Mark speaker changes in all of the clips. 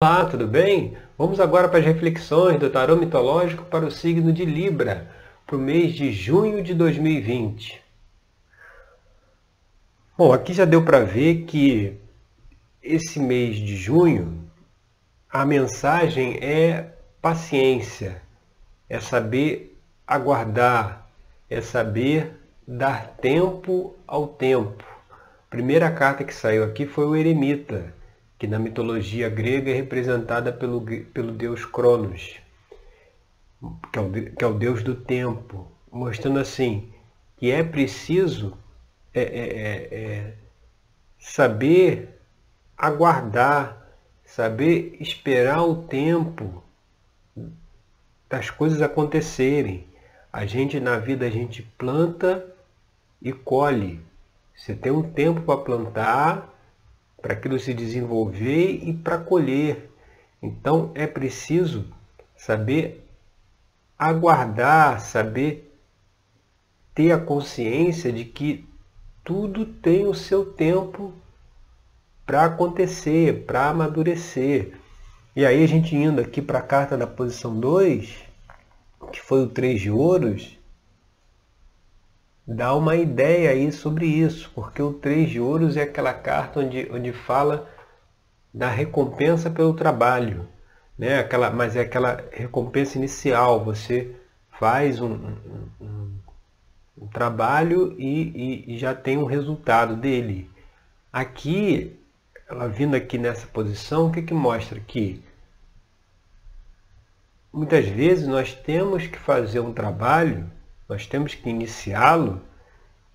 Speaker 1: Olá, tudo bem? Vamos agora para as reflexões do tarô mitológico para o signo de Libra, para o mês de junho de 2020. Bom, aqui já deu para ver que esse mês de junho a mensagem é paciência, é saber aguardar, é saber dar tempo ao tempo. A primeira carta que saiu aqui foi o Eremita que na mitologia grega é representada pelo, pelo deus Cronos, que é, o, que é o deus do tempo, mostrando assim que é preciso é, é, é, é saber aguardar, saber esperar o tempo das coisas acontecerem. A gente na vida a gente planta e colhe. Você tem um tempo para plantar, para aquilo se desenvolver e para colher. Então é preciso saber aguardar, saber ter a consciência de que tudo tem o seu tempo para acontecer, para amadurecer. E aí a gente indo aqui para a carta da posição 2, que foi o 3 de ouros, dá uma ideia aí sobre isso, porque o Três de Ouros é aquela carta onde, onde fala da recompensa pelo trabalho, né? aquela, mas é aquela recompensa inicial, você faz um, um, um, um trabalho e, e, e já tem um resultado dele. Aqui, ela vindo aqui nessa posição, o que, que mostra? Que muitas vezes nós temos que fazer um trabalho nós temos que iniciá-lo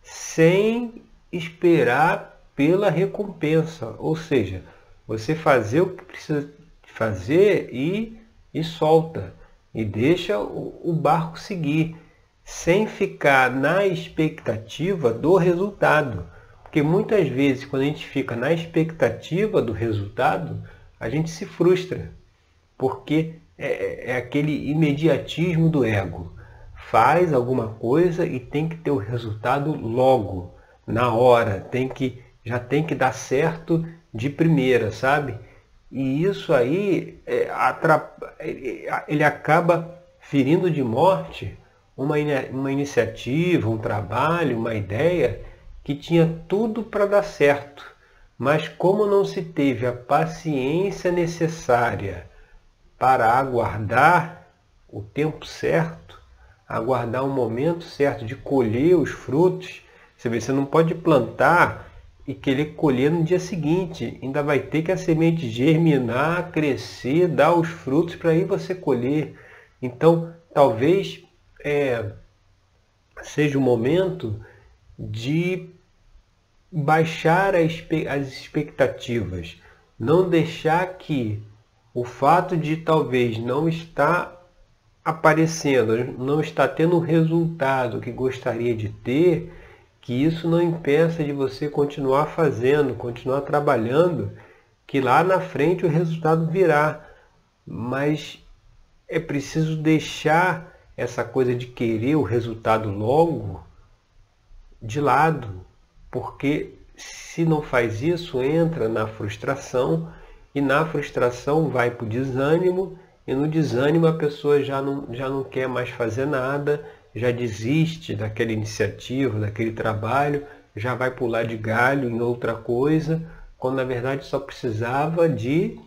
Speaker 1: sem esperar pela recompensa. Ou seja, você fazer o que precisa fazer e, e solta. E deixa o, o barco seguir. Sem ficar na expectativa do resultado. Porque muitas vezes, quando a gente fica na expectativa do resultado, a gente se frustra. Porque é, é aquele imediatismo do ego faz alguma coisa e tem que ter o resultado logo, na hora, tem que já tem que dar certo de primeira, sabe? E isso aí é, ele acaba ferindo de morte uma, uma iniciativa, um trabalho, uma ideia que tinha tudo para dar certo. Mas como não se teve a paciência necessária para aguardar o tempo certo, aguardar o momento certo de colher os frutos. Você vê, você não pode plantar e querer colher no dia seguinte. Ainda vai ter que a semente germinar, crescer, dar os frutos para aí você colher. Então, talvez é, seja o momento de baixar as expectativas. Não deixar que o fato de talvez não estar aparecendo, não está tendo o resultado que gostaria de ter, que isso não impeça de você continuar fazendo, continuar trabalhando, que lá na frente o resultado virá. Mas é preciso deixar essa coisa de querer o resultado logo de lado, porque se não faz isso, entra na frustração e na frustração vai para o desânimo e no desânimo a pessoa já não, já não quer mais fazer nada, já desiste daquela iniciativa, daquele trabalho, já vai pular de galho em outra coisa, quando na verdade só precisava de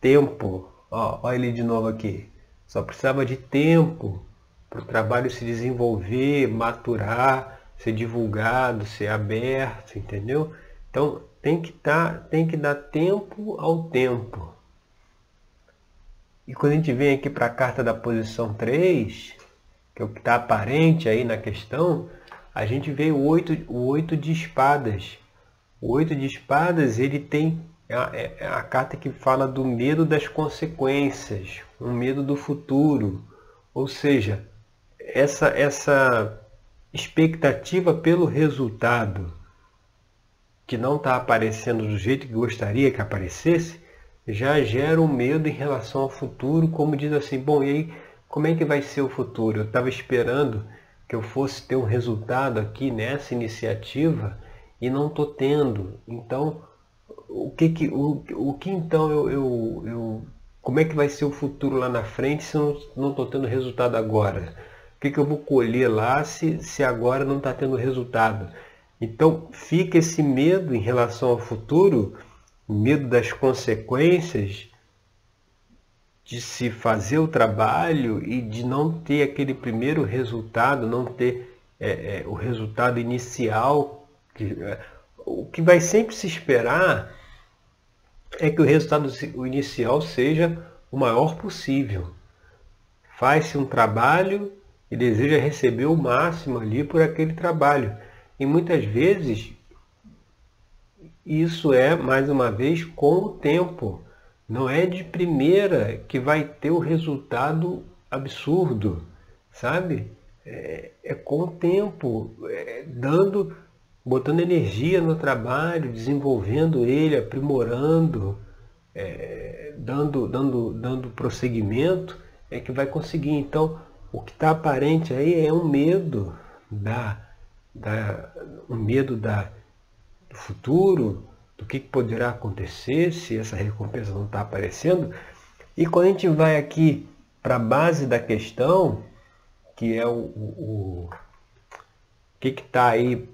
Speaker 1: tempo. Ó, olha ele de novo aqui. Só precisava de tempo para o trabalho se desenvolver, maturar, ser divulgado, ser aberto, entendeu? Então tem que, tá, tem que dar tempo ao tempo. E quando a gente vem aqui para a carta da posição 3, que é o que está aparente aí na questão, a gente vê o 8, o 8 de espadas. O 8 de espadas, ele tem é a, é a carta que fala do medo das consequências, um medo do futuro. Ou seja, essa, essa expectativa pelo resultado que não está aparecendo do jeito que gostaria que aparecesse, já gera um medo em relação ao futuro, como diz assim, bom, e aí como é que vai ser o futuro? Eu estava esperando que eu fosse ter um resultado aqui nessa iniciativa e não estou tendo. Então, o que, que, o, o que então eu, eu, eu como é que vai ser o futuro lá na frente se eu não estou tendo resultado agora? O que, que eu vou colher lá se, se agora não está tendo resultado? Então fica esse medo em relação ao futuro, medo das consequências de se fazer o trabalho e de não ter aquele primeiro resultado, não ter é, é, o resultado inicial. Que, é, o que vai sempre se esperar é que o resultado inicial seja o maior possível. Faz-se um trabalho e deseja receber o máximo ali por aquele trabalho. E muitas vezes isso é, mais uma vez, com o tempo. Não é de primeira que vai ter o resultado absurdo, sabe? É, é com o tempo, é, dando, botando energia no trabalho, desenvolvendo ele, aprimorando, é, dando, dando, dando prosseguimento, é que vai conseguir. Então, o que está aparente aí é um medo da, da um medo da, do futuro, do que poderá acontecer se essa recompensa não está aparecendo. E quando a gente vai aqui para a base da questão, que é o, o, o que está aí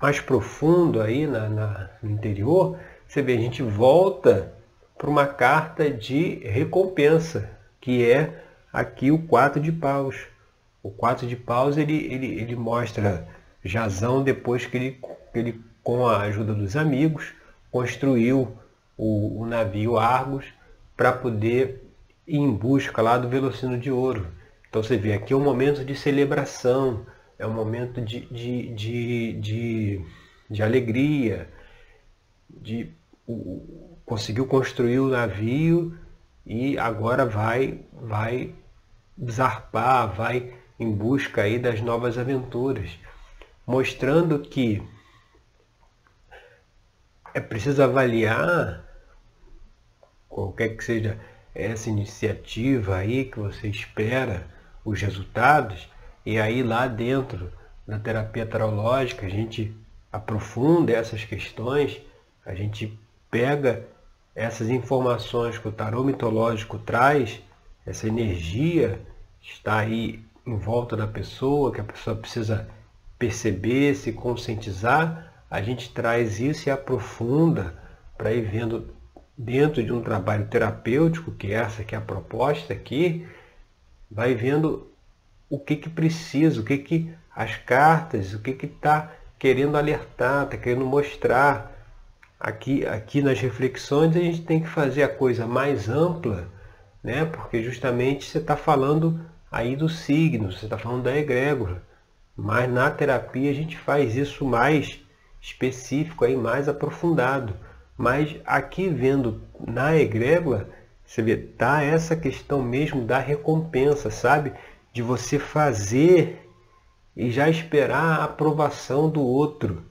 Speaker 1: mais profundo aí na, na, no interior, você vê, a gente volta para uma carta de recompensa, que é aqui o 4 de paus. O 4 de paus ele, ele, ele mostra Jazão depois que ele, que ele, com a ajuda dos amigos, construiu o, o navio Argos para poder ir em busca lá do Velocino de Ouro. Então você vê aqui é um momento de celebração, é um momento de, de, de, de, de alegria, de o, conseguiu construir o navio e agora vai vai zarpar, vai em busca aí das novas aventuras, mostrando que é preciso avaliar qualquer que seja essa iniciativa aí que você espera os resultados e aí lá dentro da terapia tarológica a gente aprofunda essas questões, a gente pega essas informações que o tarô mitológico traz, essa energia está aí em volta da pessoa, que a pessoa precisa perceber, se conscientizar, a gente traz isso e aprofunda para ir vendo dentro de um trabalho terapêutico, que é essa que é a proposta aqui, vai vendo o que que precisa, o que que as cartas, o que que está querendo alertar, está querendo mostrar. Aqui, aqui nas reflexões a gente tem que fazer a coisa mais ampla, né? porque justamente você está falando aí do signo, você está falando da egrégora. Mas na terapia a gente faz isso mais específico, aí mais aprofundado. Mas aqui vendo na egrégora, você vê, tá essa questão mesmo da recompensa, sabe? De você fazer e já esperar a aprovação do outro,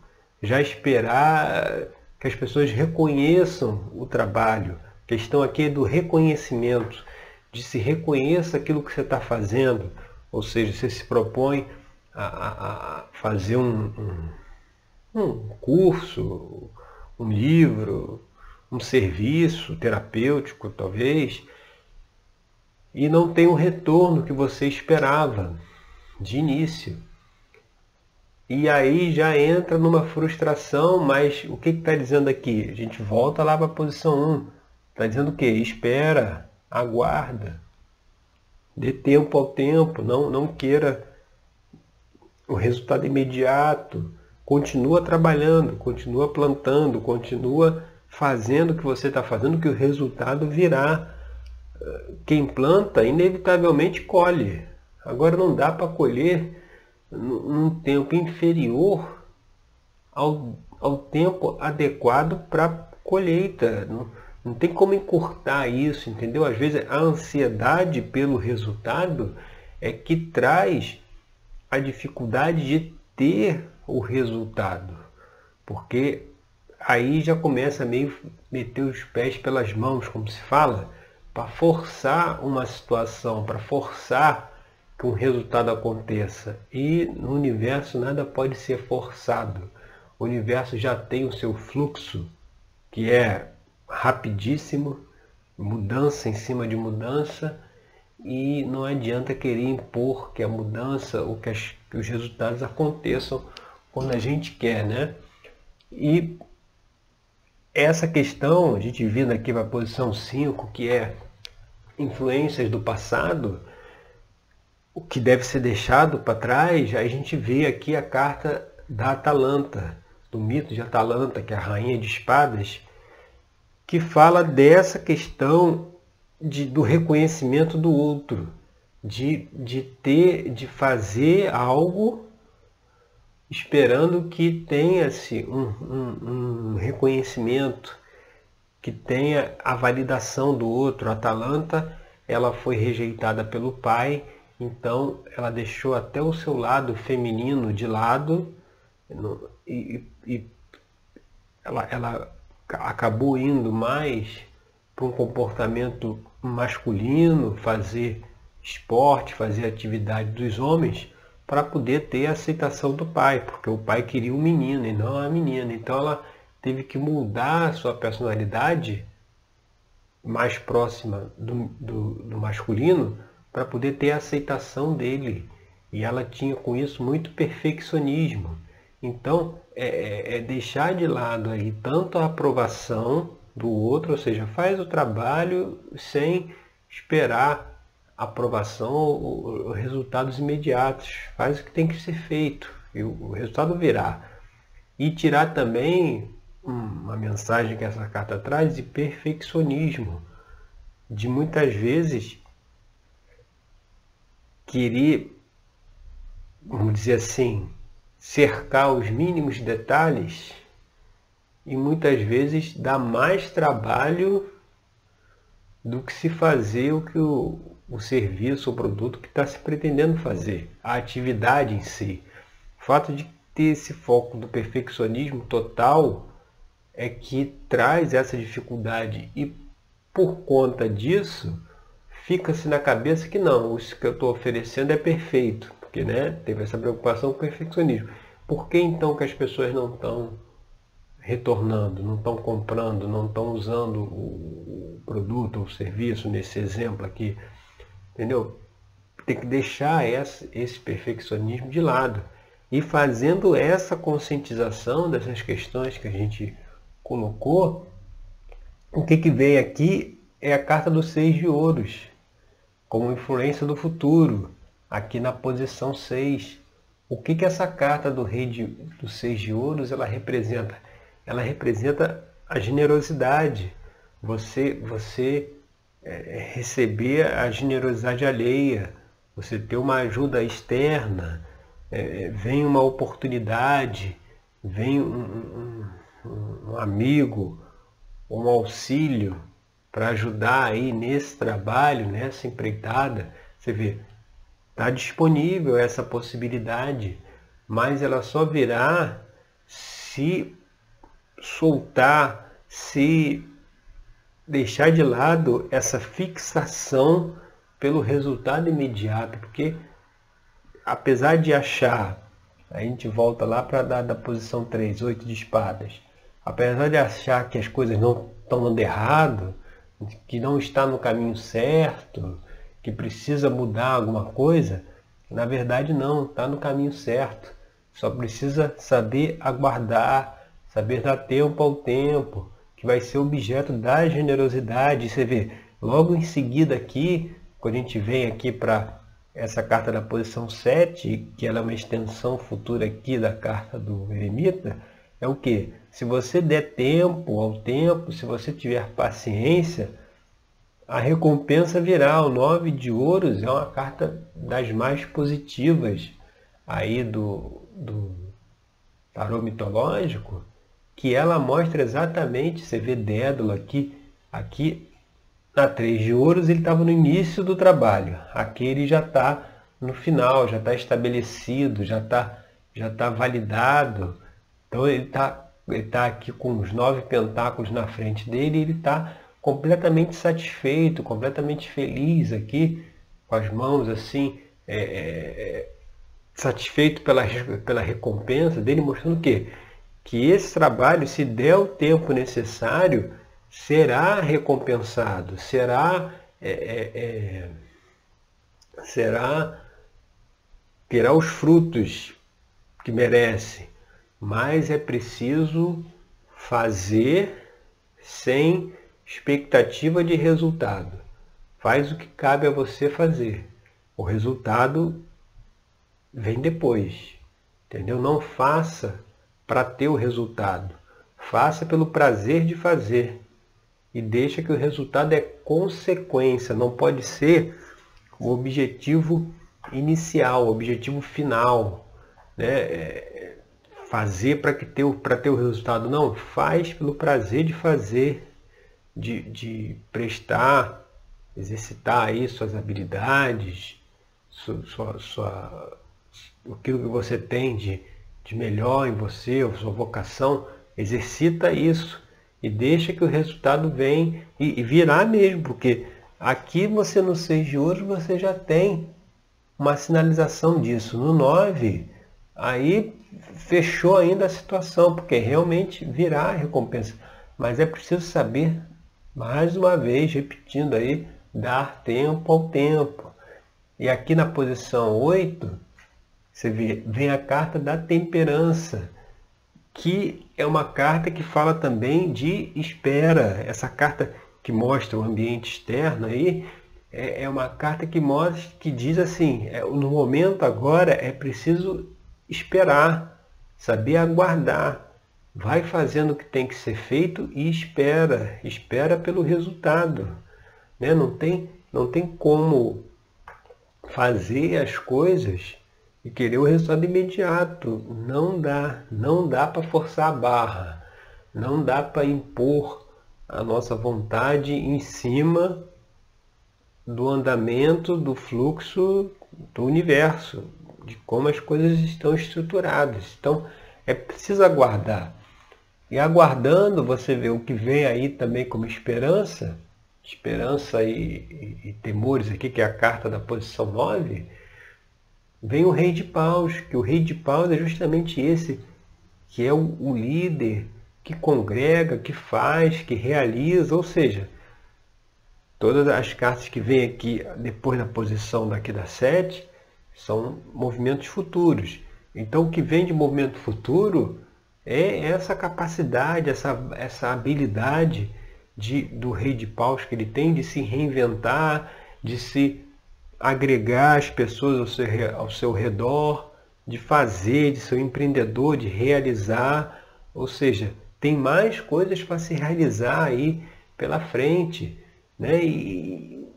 Speaker 1: já esperar que as pessoas reconheçam o trabalho. A questão aqui é do reconhecimento, de se reconheça aquilo que você está fazendo, ou seja, você se propõe a, a, a fazer um, um um curso, um livro, um serviço terapêutico, talvez, e não tem o retorno que você esperava de início. E aí já entra numa frustração, mas o que está dizendo aqui? A gente volta lá para a posição 1. Está dizendo o quê? Espera, aguarda, dê tempo ao tempo, não, não queira o resultado imediato continua trabalhando, continua plantando, continua fazendo o que você está fazendo, que o resultado virá. Quem planta, inevitavelmente colhe. Agora não dá para colher num tempo inferior ao, ao tempo adequado para colheita. Não, não tem como encurtar isso, entendeu? Às vezes a ansiedade pelo resultado é que traz a dificuldade de ter o resultado, porque aí já começa a meio meter os pés pelas mãos, como se fala, para forçar uma situação, para forçar que um resultado aconteça. E no universo nada pode ser forçado. O universo já tem o seu fluxo, que é rapidíssimo, mudança em cima de mudança e não adianta querer impor que a mudança ou que, as, que os resultados aconteçam quando a gente quer, né? E essa questão, a gente vindo aqui para a posição 5, que é influências do passado, o que deve ser deixado para trás, a gente vê aqui a carta da Atalanta, do mito de Atalanta, que é a rainha de espadas, que fala dessa questão de, do reconhecimento do outro, de, de ter, de fazer algo esperando que tenha-se um, um, um, reconhecimento, que tenha a validação do outro. A Atalanta ela foi rejeitada pelo pai, então ela deixou até o seu lado feminino de lado e, e ela, ela acabou indo mais para um comportamento masculino, fazer esporte, fazer atividade dos homens, para poder ter a aceitação do pai, porque o pai queria um menino e não a menina. Então ela teve que mudar a sua personalidade mais próxima do, do, do masculino para poder ter a aceitação dele. E ela tinha com isso muito perfeccionismo. Então é, é, é deixar de lado aí tanto a aprovação do outro, ou seja, faz o trabalho sem esperar aprovação ou resultados imediatos. Faz o que tem que ser feito e o resultado virá. E tirar também uma mensagem que essa carta traz de perfeccionismo, de muitas vezes querer, vamos dizer assim, cercar os mínimos detalhes e muitas vezes dá mais trabalho do que se fazer o que o, o serviço ou produto que está se pretendendo fazer, a atividade em si. O fato de ter esse foco do perfeccionismo total é que traz essa dificuldade e por conta disso fica-se na cabeça que não, isso que eu estou oferecendo é perfeito, porque né, teve essa preocupação com o perfeccionismo. Por que então que as pessoas não estão retornando, não estão comprando, não estão usando o produto ou serviço nesse exemplo aqui, entendeu? Tem que deixar esse, perfeccionismo de lado e fazendo essa conscientização dessas questões que a gente colocou, o que, que vem aqui é a carta dos seis de ouros, como influência do futuro, aqui na posição 6. O que, que essa carta do rei de, dos seis de ouros ela representa? ela representa a generosidade. Você, você é, receber a generosidade alheia, você ter uma ajuda externa, é, vem uma oportunidade, vem um, um, um amigo, um auxílio para ajudar aí nesse trabalho, nessa empreitada. Você vê, está disponível essa possibilidade, mas ela só virá se soltar, se deixar de lado essa fixação pelo resultado imediato, porque apesar de achar, a gente volta lá para dar da posição 3, 8 de espadas, apesar de achar que as coisas não estão andando errado, que não está no caminho certo, que precisa mudar alguma coisa, na verdade não, está no caminho certo. Só precisa saber aguardar, saber dar tempo ao tempo, vai ser objeto da generosidade. Você vê, logo em seguida aqui, quando a gente vem aqui para essa carta da posição 7, que ela é uma extensão futura aqui da carta do eremita, é o que? Se você der tempo ao tempo, se você tiver paciência, a recompensa virá. O 9 de ouros é uma carta das mais positivas aí do, do tarô mitológico, que ela mostra exatamente, você vê Dédalo aqui, aqui na 3 de ouros ele estava no início do trabalho, aqui ele já está no final, já está estabelecido, já está já tá validado, então ele está ele tá aqui com os nove pentáculos na frente dele ele está completamente satisfeito, completamente feliz aqui, com as mãos assim, é, é, é satisfeito pela, pela recompensa dele, mostrando o quê? Que esse trabalho, se der o tempo necessário, será recompensado, será, é, é, é, será terá os frutos que merece, mas é preciso fazer sem expectativa de resultado. Faz o que cabe a você fazer. O resultado vem depois. Entendeu? Não faça para ter o resultado. Faça pelo prazer de fazer. E deixa que o resultado é consequência, não pode ser o objetivo inicial, o objetivo final. Né? É, fazer para ter, ter o resultado. Não, faz pelo prazer de fazer, de, de prestar, exercitar aí suas habilidades, sua, sua, sua, aquilo que você tem de, de melhor em você, a sua vocação, exercita isso e deixa que o resultado vem e, e virá mesmo, porque aqui você no 6 de hoje você já tem uma sinalização disso. No 9, aí fechou ainda a situação, porque realmente virá a recompensa. Mas é preciso saber, mais uma vez, repetindo aí, dar tempo ao tempo. E aqui na posição 8, você vê, vem a carta da temperança, que é uma carta que fala também de espera. Essa carta que mostra o ambiente externo aí, é, é uma carta que mostra, que diz assim, é, no momento agora é preciso esperar, saber aguardar. Vai fazendo o que tem que ser feito e espera, espera pelo resultado. Né? Não, tem, não tem como fazer as coisas e querer o resultado imediato. Não dá, não dá para forçar a barra, não dá para impor a nossa vontade em cima do andamento, do fluxo do universo, de como as coisas estão estruturadas. Então é preciso aguardar. E aguardando, você vê o que vem aí também como esperança, esperança e, e, e temores aqui, que é a carta da posição 9, vem o rei de paus, que o rei de paus é justamente esse, que é o, o líder que congrega, que faz, que realiza, ou seja, todas as cartas que vêm aqui depois da posição daqui da 7 são movimentos futuros. Então o que vem de movimento futuro é essa capacidade, essa, essa habilidade de, do rei de paus que ele tem de se reinventar, de se agregar as pessoas ao seu, ao seu redor, de fazer, de ser um empreendedor, de realizar, ou seja, tem mais coisas para se realizar aí pela frente. Né? E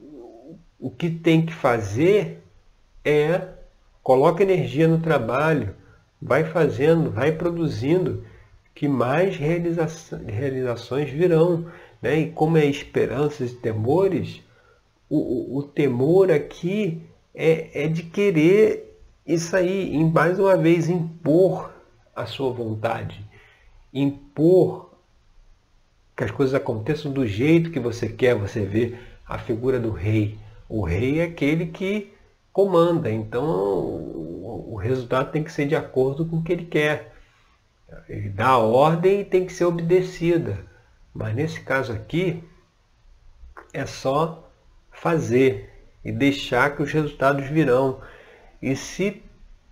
Speaker 1: o que tem que fazer é coloca energia no trabalho, vai fazendo, vai produzindo, que mais realizações virão. Né? E como é esperanças e temores, o, o, temor aqui é, é de querer isso aí, em, mais uma vez, impor a sua vontade, impor que as coisas aconteçam do jeito que você quer, você vê a figura do rei. O rei é aquele que comanda, então o resultado tem que ser de acordo com o que ele quer. Ele dá a ordem e tem que ser obedecida. Mas nesse caso aqui, é só fazer e deixar que os resultados virão. E se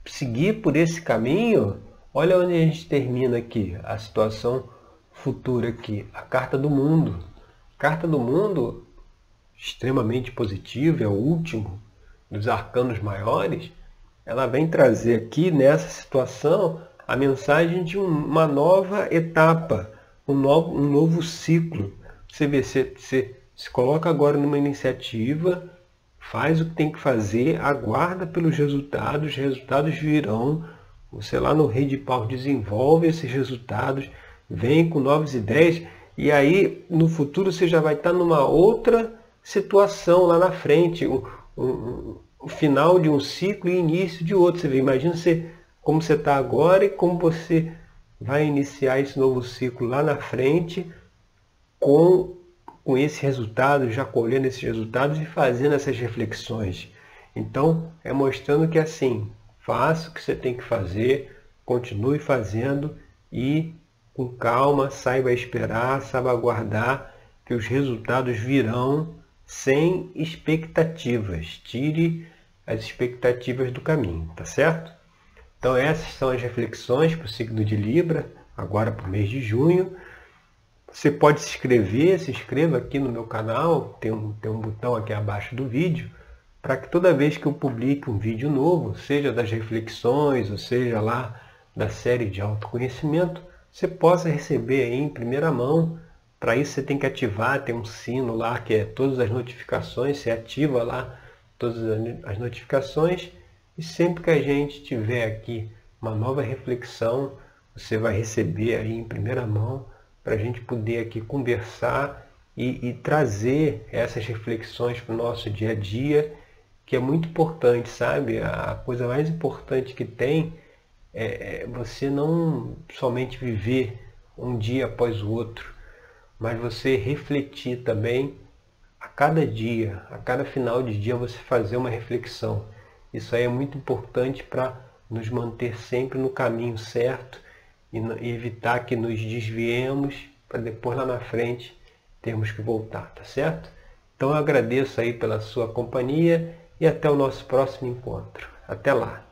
Speaker 1: seguir por esse caminho, olha onde a gente termina aqui, a situação futura aqui, a carta do mundo. Carta do mundo extremamente positiva, é o último dos arcanos maiores. Ela vem trazer aqui nessa situação a mensagem de uma nova etapa, um novo, um novo ciclo. Você vê, você, você se coloca agora numa iniciativa, faz o que tem que fazer, aguarda pelos resultados, os resultados virão. Você lá no Rei de Pau desenvolve esses resultados, vem com novas ideias, e aí no futuro você já vai estar numa outra situação lá na frente, o, o, o final de um ciclo e início de outro. Você vê, imagina você, como você está agora e como você vai iniciar esse novo ciclo lá na frente com com esse resultado, já colhendo esses resultados e fazendo essas reflexões. Então, é mostrando que assim, faça o que você tem que fazer, continue fazendo e com calma, saiba esperar, saiba aguardar que os resultados virão sem expectativas. Tire as expectativas do caminho, tá certo? Então essas são as reflexões para o signo de Libra, agora para o mês de junho. Você pode se inscrever, se inscreva aqui no meu canal, tem um, tem um botão aqui abaixo do vídeo, para que toda vez que eu publique um vídeo novo, seja das reflexões, ou seja lá da série de autoconhecimento, você possa receber aí em primeira mão. Para isso você tem que ativar, tem um sino lá que é todas as notificações, você ativa lá todas as notificações e sempre que a gente tiver aqui uma nova reflexão, você vai receber aí em primeira mão para a gente poder aqui conversar e, e trazer essas reflexões para o nosso dia a dia, que é muito importante, sabe? A coisa mais importante que tem é, é você não somente viver um dia após o outro, mas você refletir também a cada dia, a cada final de dia você fazer uma reflexão. Isso aí é muito importante para nos manter sempre no caminho certo e evitar que nos desviemos para depois lá na frente termos que voltar, tá certo? Então eu agradeço aí pela sua companhia e até o nosso próximo encontro. Até lá!